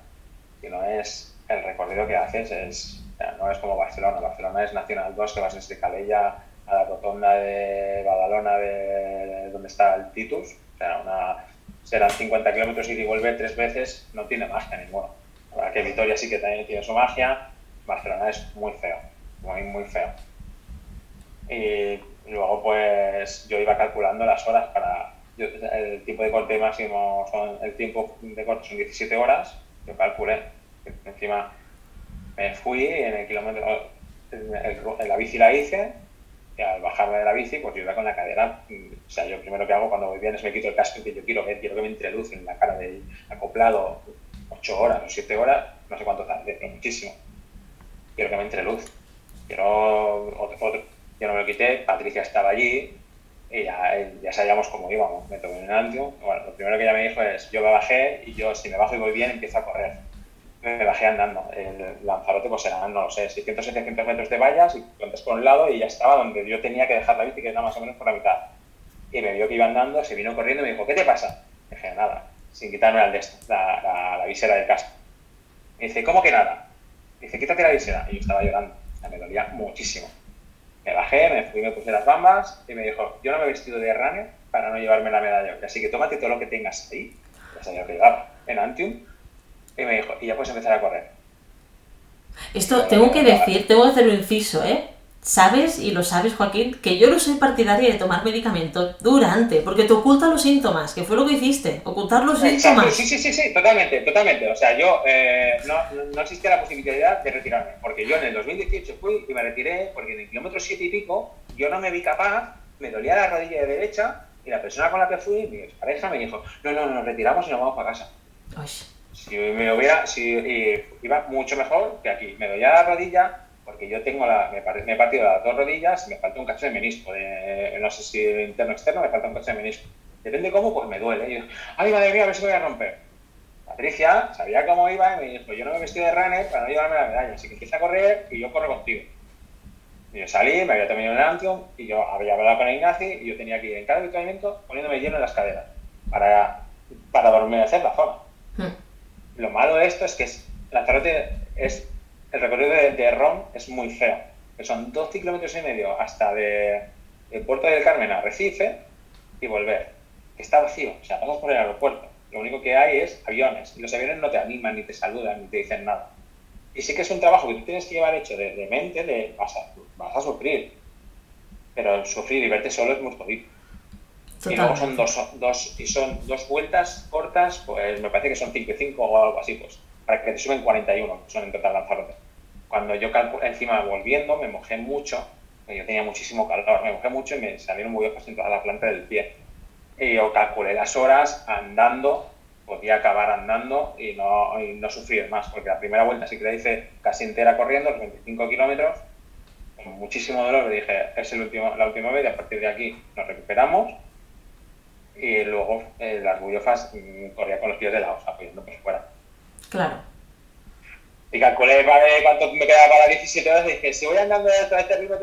sino es el recorrido que haces, es no es como Barcelona. Barcelona es Nacional 2, que vas desde Calella a la rotonda de Badalona, de, donde está el Titus. O sea, una, serán 50 kilómetros y vuelve tres veces, no tiene magia ninguna. La que Vitoria sí que también tiene su magia, Barcelona es muy feo, muy, muy feo. Y luego, pues yo iba calculando las horas para. el tipo de corte máximo, el tiempo de corte son 17 horas, yo calculé. Encima me fui en el kilómetro. La bici la hice, y al bajarme de la bici, pues yo iba con la cadera. O sea, yo primero que hago cuando voy bien es me quito el casco y yo quiero ver, quiero que me entre en la cara de acoplado 8 horas o 7 horas, no sé cuánto tarde, pero muchísimo. Quiero que me entre luz. Quiero otro yo no me lo quité, Patricia estaba allí y ya, ya sabíamos cómo íbamos. Me tomé un antio. Bueno, lo primero que ella me dijo es, yo me bajé y yo si me bajo y voy bien empiezo a correr. Me bajé andando. El Lanzarote pues eran, no lo sé, 600, 700 metros de vallas y contas por un lado y ya estaba donde yo tenía que dejar la bici, que era más o menos por la mitad. Y me vio que iba andando, se vino corriendo y me dijo, ¿qué te pasa? dije, nada, sin quitarme la, la, la, visera del casco. Me dice, ¿cómo que nada? Dice, quítate la visera. Y yo estaba llorando. me dolía muchísimo. Me bajé, me fui, me puse las bambas y me dijo, yo no me he vestido de runner para no llevarme la medalla. Así que tómate todo lo que tengas ahí, ya sabía que llevaba, en Antium, y me dijo, y ya puedes empezar a correr. Esto tengo que decir, tengo que hacer un inciso, ¿eh? Sabes, y lo sabes Joaquín, que yo no soy partidaria de tomar medicamentos durante, porque te oculta los síntomas, que fue lo que hiciste, ocultar los síntomas. Sí, sí, sí, sí, totalmente, totalmente. O sea, yo eh, no, no, existía la posibilidad de retirarme, porque yo en el 2018 fui y me retiré, porque en el kilómetro 7 y pico yo no me vi capaz, me dolía la rodilla de derecha, y la persona con la que fui, mi pareja, me dijo, no, no, nos retiramos y nos vamos para casa. Si me hubiera, si iba mucho mejor que aquí, me dolía la rodilla, porque yo tengo la, me, me he partido las dos rodillas y me falta un cacho de menisco, de, no sé si interno o externo, me falta un cacho de menisco. Depende cómo, pues me duele. Y yo, ay, madre mía, a ver si voy a romper. Patricia sabía cómo iba y me dijo, yo no me vestí de runner para no llevarme la medalla, así que empieza a correr y yo corro contigo. Y yo salí, me había terminado el Antium y yo había hablado con Ignacio y yo tenía que ir en cada habituamiento poniéndome lleno en las caderas para, para hacer la zona. Hmm. Lo malo de esto es que es, Lanzarote es el recorrido de, Ron es muy feo. Que son dos kilómetros y medio hasta de, puerto del Carmen a Recife y volver. Está vacío, o sea, pasas por el aeropuerto. Lo único que hay es aviones. Y los aviones no te animan, ni te saludan, ni te dicen nada. Y sí que es un trabajo que tú tienes que llevar hecho de, mente, de vas a, vas a sufrir. Pero sufrir y verte solo es muy jodido. Y luego son dos, dos, y son dos vueltas cortas, pues me parece que son 5 y 5 o algo así, pues, para que te suben 41, que son en total Lanzarote cuando yo encima volviendo me mojé mucho, yo tenía muchísimo calor, me mojé mucho y me salieron muy ojos en toda la planta del pie. Y yo calculé las horas andando, podía acabar andando y no, y no sufrir más, porque la primera vuelta sí que la hice casi entera corriendo, los 25 kilómetros, con muchísimo dolor, dije, es el último, la última vez y a partir de aquí nos recuperamos. Y luego eh, las bullofas mm, corría con los pies de lado, apoyando por fuera. Claro y calculé para cuánto me quedaba para 17 horas y dije, si voy andando de este ritmo,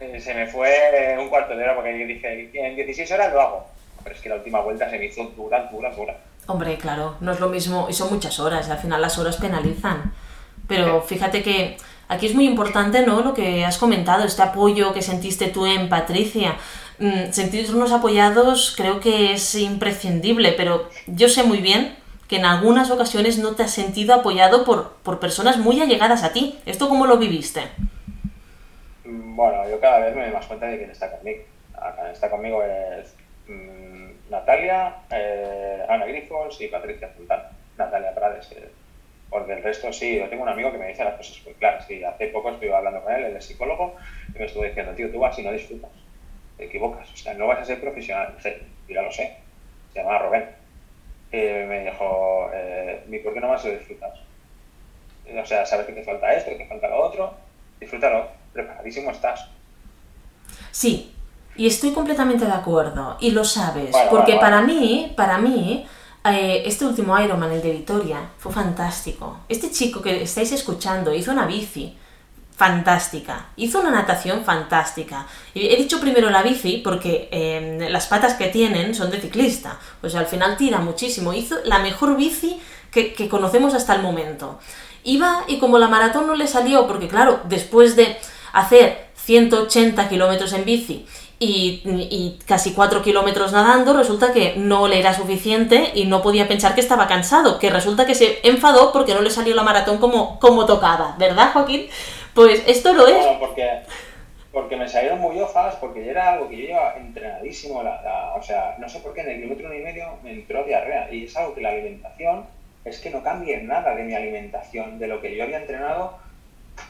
eh, se me fue un cuarto de hora porque dije, en 16 horas lo hago. Pero es que la última vuelta se me hizo dura, dura, dura. Hombre, claro, no es lo mismo, y son muchas horas, al final las horas penalizan. Pero fíjate que aquí es muy importante, ¿no? Lo que has comentado, este apoyo que sentiste tú en Patricia. Mm, sentirnos apoyados creo que es imprescindible, pero yo sé muy bien que en algunas ocasiones no te has sentido apoyado por, por personas muy allegadas a ti. ¿Esto cómo lo viviste? Bueno, yo cada vez me doy más cuenta de quién está conmigo. Quien está conmigo es mm, Natalia, eh, Ana Grifos y Patricia Sultán. Natalia Prades. porque el resto sí, yo tengo un amigo que me dice las cosas muy claras. Y hace poco estuve hablando con él, él es psicólogo, y me estuvo diciendo, tío, tú vas y no disfrutas. Te equivocas. O sea, no vas a ser profesional. Y ya lo sé. Se llama Rubén eh, me dijo, eh, ¿por qué no vas a disfrutar? O sea, sabes que te falta esto, que te falta lo otro, disfrútalo, preparadísimo estás. Sí, y estoy completamente de acuerdo, y lo sabes, porque para mí, para mí, eh, este último Ironman, el de Vitoria, fue fantástico. Este chico que estáis escuchando hizo una bici, fantástica. Hizo una natación fantástica. He dicho primero la bici porque em, las patas que tienen son de ciclista. Pues al final tira muchísimo. Hizo la mejor bici que, conocemos hasta el momento. Iba y como la maratón no le salió, porque claro, después de hacer 180 kilómetros en bici y, casi 4 kilómetros nadando, resulta que no le era suficiente y no podía pensar que estaba cansado, que resulta que se enfadó porque no le salió la maratón como, como tocaba, ¿verdad, Joaquín? Pues esto lo es. porque porque me salieron muy hojas, porque era algo que yo llevaba entrenadísimo, o sea, no sé por qué en el kilómetro uno y medio me entró diarrea, y es algo que la alimentación, es que no cambie nada de mi alimentación, de lo que yo había entrenado,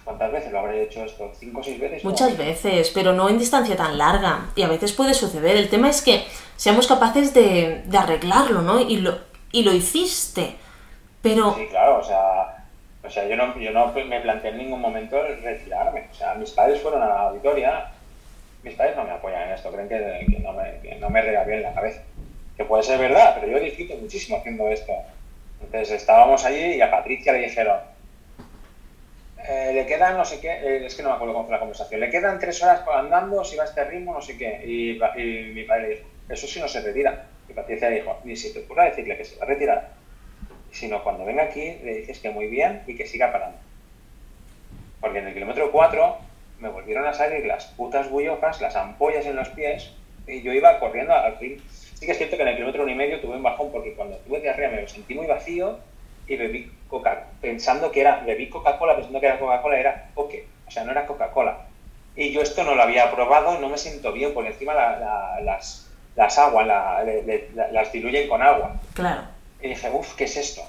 ¿cuántas veces lo habré hecho esto? ¿Cinco o seis veces? Muchas veces, pero no en distancia tan larga, y a veces puede suceder, el tema es que seamos capaces de, de arreglarlo, ¿no? Y lo, y lo hiciste, pero... Sí, claro, o sea sea, yo no, yo no me planteé en ningún momento retirarme. O sea, mis padres fueron a la auditoria, mis padres no me apoyan en esto, creen que, no me, no me bien la cabeza. Que puede ser verdad, pero yo disfruto muchísimo haciendo esto. Entonces estábamos allí y a Patricia le dijeron, eh, le quedan no sé qué, eh, es que no me acuerdo cómo fue la conversación, le quedan tres horas andando si va a este ritmo, no sé qué. Y, mi padre le dijo, eso sí no se retira. Y Patricia le dijo, ni si te ocurra decirle que se va a retirar sino cuando venga aquí le dices que muy bien y que siga parando. Porque en el kilómetro 4 me volvieron a salir las putas bullofas, las ampollas en los pies, y yo iba corriendo al fin. Sí que es cierto que en el kilómetro 1 y medio tuve un bajón porque cuando tuve diarrea me sentí muy vacío y bebí coca pensando que era, bebí Coca-Cola pensando que era Coca-Cola, era Coque, o sea, no era Coca-Cola. Y yo esto no lo había probado, no me siento bien, porque encima las, las aguas las diluyen con agua. Claro. Y dije, uff, ¿qué es esto?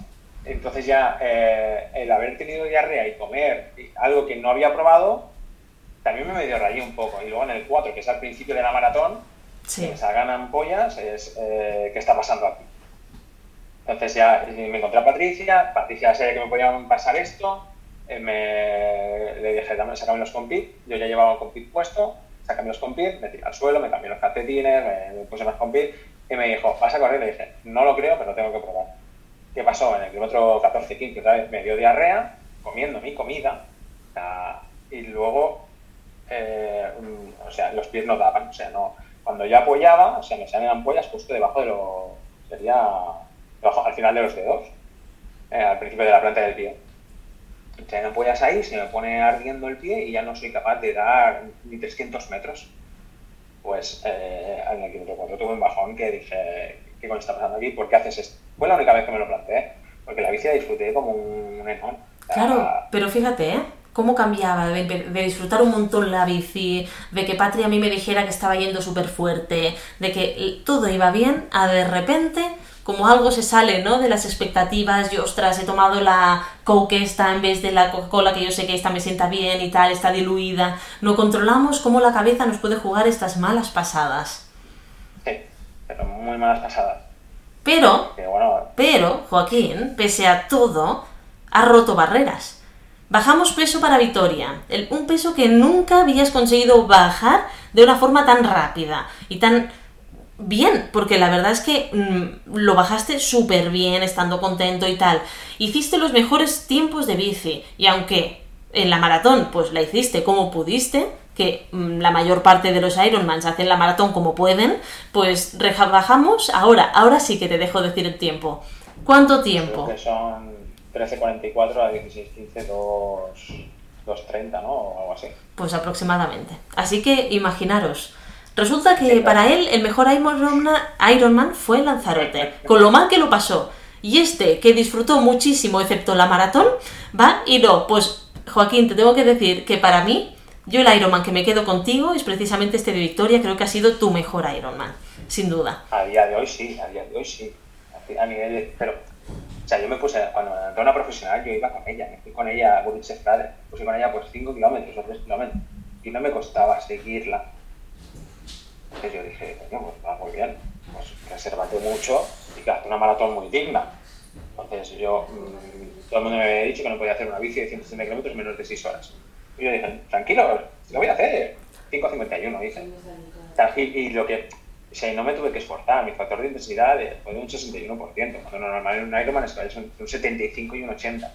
Entonces ya eh, el haber tenido diarrea y comer algo que no había probado, también me medio rayé un poco. Y luego en el 4, que es al principio de la maratón, sí. que salgan ampollas, es eh, ¿qué está pasando aquí? Entonces ya me encontré a Patricia, Patricia sabía que me podían pasar esto, eh, me, le dije, dame, sácame los compit, yo ya llevaba un compit puesto, sácame los compit, me tiré al suelo, me cambié los calcetines, me, puse más compit me dijo, ¿vas a correr? Le dije, no lo creo, pero tengo que probar. ¿Qué pasó? En el kilómetro 14-15 otra vez me dio diarrea, comiendo mi comida, y luego, eh, o sea, los pies no daban, o sea, no. Cuando yo apoyaba, o sea, me salían ampollas justo debajo de lo, sería, debajo, al final de los dedos, eh, al principio de la planta del pie. Me ampollas ahí, se me pone ardiendo el pie y ya no soy capaz de dar ni 300 metros pues eh, en el kilómetro 4 tuve un bajón que dije, ¿qué coño está pasando aquí? ¿Por qué haces esto? Fue la única vez que me lo planteé, porque la bici la disfruté como un, enón. Claro, pero fíjate, ¿eh? cómo cambiaba de, disfrutar un montón la bici, de que Patria a mí me dijera que estaba yendo súper fuerte, de que todo iba bien, a de repente como algo se sale, ¿no? De las expectativas, yo, ostras, he tomado la Coke esta en vez de la Coca-Cola, que yo sé que esta me sienta bien y tal, está diluida. No controlamos cómo la cabeza nos puede jugar estas malas pasadas. Sí, pero muy malas pasadas. Pero, pero, Joaquín, pese a todo, ha roto barreras. Bajamos peso para Vitoria, un peso que nunca habías conseguido bajar de una forma tan rápida y tan bien, porque la verdad es que mm, lo bajaste súper bien, estando contento y tal. Hiciste los mejores tiempos de bici, y aunque en la maratón pues la hiciste como pudiste, que mm, la mayor parte de los Ironmans hacen la maratón como pueden, pues bajamos ahora, ahora sí que te dejo decir el tiempo. ¿Cuánto tiempo? que son 13.44 a 16.15, 2.30, ¿no? O algo así. Pues aproximadamente. Así que imaginaros, Resulta que para él el mejor Ironman fue Lanzarote, con lo mal que lo pasó. Y este, que disfrutó muchísimo, excepto la maratón, va y no. Pues, Joaquín, te tengo que decir que para mí, yo el Ironman que me quedo contigo es precisamente este de Victoria, creo que ha sido tu mejor Ironman, sin duda. A día de hoy sí, a día de hoy sí. A nivel de, pero, o sea, yo me puse, cuando entré una profesional, yo iba con ella, me fui con ella a Guriche Frade, puse con ella por 5 kilómetros o 3 kilómetros, y no me costaba seguirla entonces yo dije, coño, pues va muy bien, pues resérvate mucho y que hace una maratón muy digna. Entonces yo, mm, todo el mundo me había dicho que no podía hacer una bici de 160 kilómetros en menos de 6 horas. Y yo dije, tranquilo, lo voy a hacer, 5.51, dice. Y, y lo que, o sea, no me tuve que esforzar, mi factor de intensidad fue de un 61%, cuando normal en un Ironman es un 75 y un 80.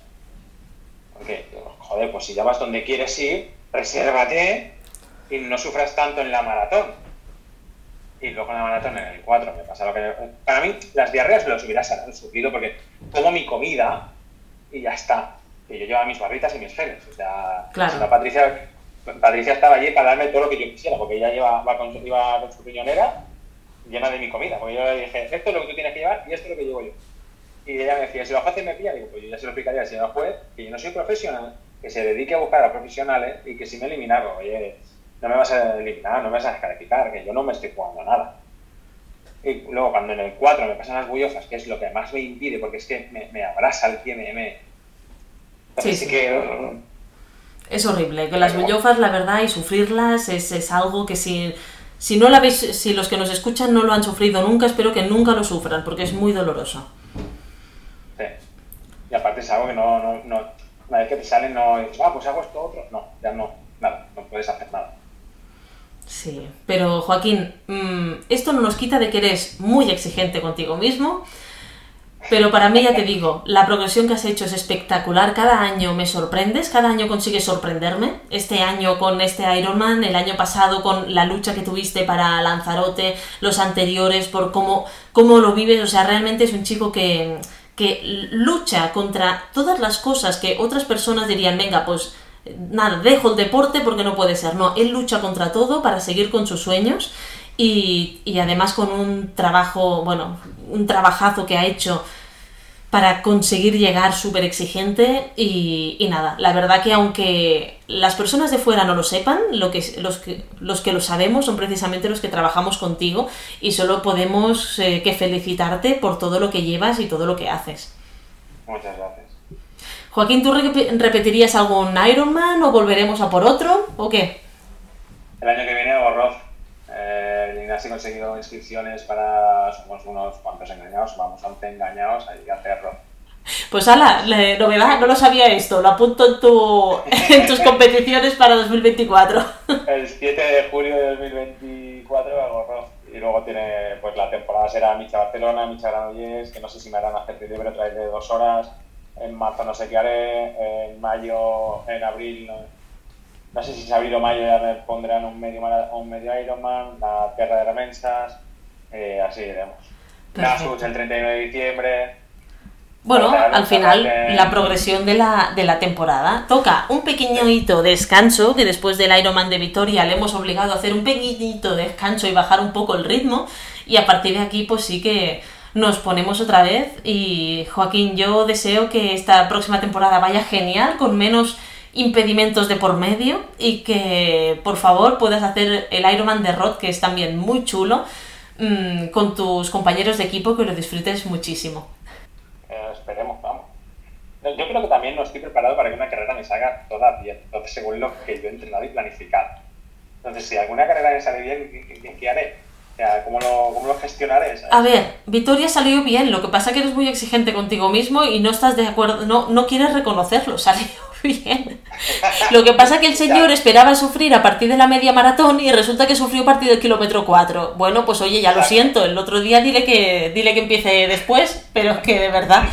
Porque, joder, pues si ya vas donde quieres ir, resérvate y no sufras tanto en la maratón y luego en la maratón en el 4 me pasa lo que... Para mí las diarreas los hubiera sufrido porque tomo mi comida y ya está. Y yo llevaba mis barritas y mis geles. O sea, Patricia, Patricia estaba allí para darme todo lo que yo quisiera porque ella lleva, va con, iba con su riñonera llena de mi comida. Porque yo le dije, esto es lo que tú tienes que llevar y esto es lo que llevo yo. Y ella me decía, si lo juez me pilla, digo, pues yo ya se lo explicaría al señor juez que yo no soy profesional, que se dedique a buscar a profesionales y que si me eliminaron, oye, no me vas a eliminar, no me vas a descalificar, que yo no me estoy jugando nada. Y luego cuando en el 4 me pasan las bullofas, que es lo que más me impide, porque es que me, me abrasa el pie, me... me... Sí, sí. que... Es horrible, que las bullofas, la verdad, y sufrirlas es, es algo que si, si no la veis, si los que nos escuchan no lo han sufrido nunca, espero que nunca lo sufran, porque es muy doloroso. Sí. Y aparte es algo que no, no, no una vez que te salen no dices, ah, pues hago esto otro. No, ya no, nada, no puedes hacer nada. Sí, pero Joaquín, mm, esto no nos quita de que eres muy exigente contigo mismo, pero para mí ya te digo, la progresión que has hecho es espectacular, cada año me sorprendes, cada año consigues sorprenderme, este año con este Ironman, el año pasado con la lucha que tuviste para Lanzarote, los anteriores, por cómo, cómo lo vives, o sea, realmente es un chico que, que lucha contra todas las cosas que otras personas dirían, venga, pues nada, dejo el deporte porque no puede ser. No, él lucha contra todo para seguir con sus sueños y, y además con un trabajo, bueno, un trabajazo que ha hecho para conseguir llegar súper exigente y, y, nada, la verdad que aunque las personas de fuera no lo sepan, lo que, los, que, los que lo sabemos son precisamente los que trabajamos contigo y solo podemos eh, que felicitarte por todo lo que llevas y todo lo que haces. Muchas gracias. Joaquín, ¿tú repetirías algún Ironman o volveremos a por otro o qué? El año que viene hago Eh, ha conseguido inscripciones para, somos unos cuantos engañados, vamos 11 engañados a hacer Roth. Pues ala, novedad, no lo sabía esto, lo apunto en, tu, en tus competiciones para 2024. El 7 de julio de 2024 hago Roth. Y luego tiene, pues la temporada será Micha Barcelona, Micha Granollers, que no sé si me harán hacer libre otra vez de dos horas en marzo no sé qué haré, en mayo, en abril, no, sé si es abril o mayo ya me pondrán un medio, un medio Ironman, la Tierra de Remensas, eh, así iremos. Nasus el 31 de diciembre. Bueno, al final la progresión de la, de la temporada toca un pequeñito descanso, que después del Ironman de Vitoria le hemos obligado a hacer un pequeñito descanso y bajar un poco el ritmo, y a partir de aquí pues sí que nos ponemos otra vez y Joaquín, yo deseo que esta próxima temporada vaya genial, con menos impedimentos de por medio y que por favor puedas hacer el Ironman de Rod, que es también muy chulo, mmm, con tus compañeros de equipo, que lo disfrutes muchísimo. Eh, esperemos, vamos. Yo creo que también no estoy preparado para que una carrera me salga toda bien, según lo que yo he entrenado y planificado. Entonces, si alguna carrera me sale bien, ¿qué, qué haré? ¿Cómo lo, cómo lo gestionaré? A ver, Victoria salió bien, lo que pasa es que eres muy exigente contigo mismo y no estás de acuerdo, no, no quieres reconocerlo, salió bien. Lo que pasa es que el señor esperaba sufrir a partir de la media maratón y resulta que sufrió a partir del kilómetro 4. Bueno, pues oye, ya lo siento, el otro día dile que, dile que empiece después, pero es que de verdad...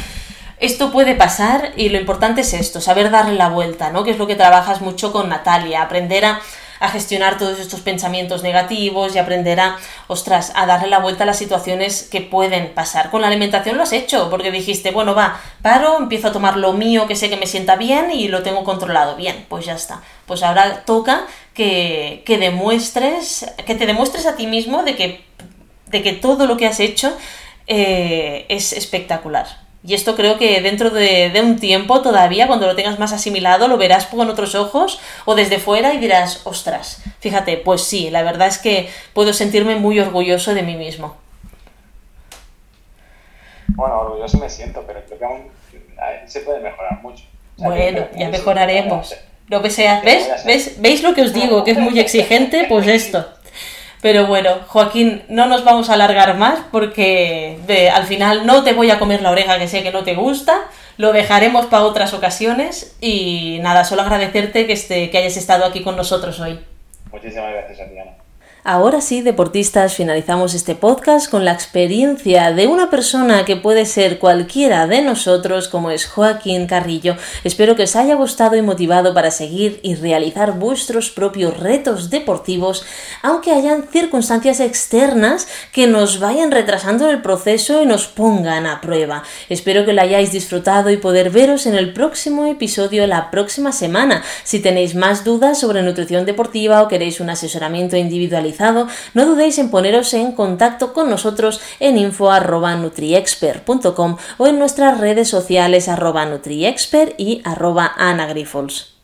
Esto puede pasar y lo importante es esto, saber darle la vuelta, ¿no? Que es lo que trabajas mucho con Natalia, aprender a a gestionar todos estos pensamientos negativos y aprender a, ostras, a darle la vuelta a las situaciones que pueden pasar. Con la alimentación lo has hecho, porque dijiste, bueno, va, paro, empiezo a tomar lo mío que sé que me sienta bien y lo tengo controlado. Bien, pues ya está. Pues ahora toca que, que demuestres, que te demuestres a ti mismo de que, de que todo lo que has hecho eh, es espectacular. Y esto creo que dentro de, un tiempo todavía, cuando lo tengas más asimilado, lo verás con otros ojos o desde fuera y dirás, ostras, fíjate, pues sí, la verdad es que puedo sentirme muy orgulloso de mí mismo. Bueno, orgulloso me siento, pero creo que aún se puede mejorar mucho. bueno, ya mejoraremos. Lo que sea, ¿ves? ¿ves? ¿Veis lo que os digo? Que es muy exigente, pues esto. Pero bueno, Joaquín, no nos vamos a alargar más porque al final no te voy a comer la oreja que sé que no te gusta, lo dejaremos para otras ocasiones y nada, solo agradecerte que, este, que hayas estado aquí con nosotros hoy. Muchísimas gracias, Adriana. Ahora sí, deportistas, finalizamos este podcast con la experiencia de una persona que puede ser cualquiera de nosotros, como es Joaquín Carrillo. Espero que os haya gustado y motivado para seguir y realizar vuestros propios retos deportivos, aunque hayan circunstancias externas que nos vayan retrasando el proceso y nos pongan a prueba. Espero que lo hayáis disfrutado y poder veros en el próximo episodio la próxima semana. Si tenéis más dudas sobre nutrición deportiva o queréis un asesoramiento individualizado, no dudéis en poneros en contacto con nosotros en info.nutriexpert.com o en nuestras redes sociales arroba nutriexpert y arroba anagrifols.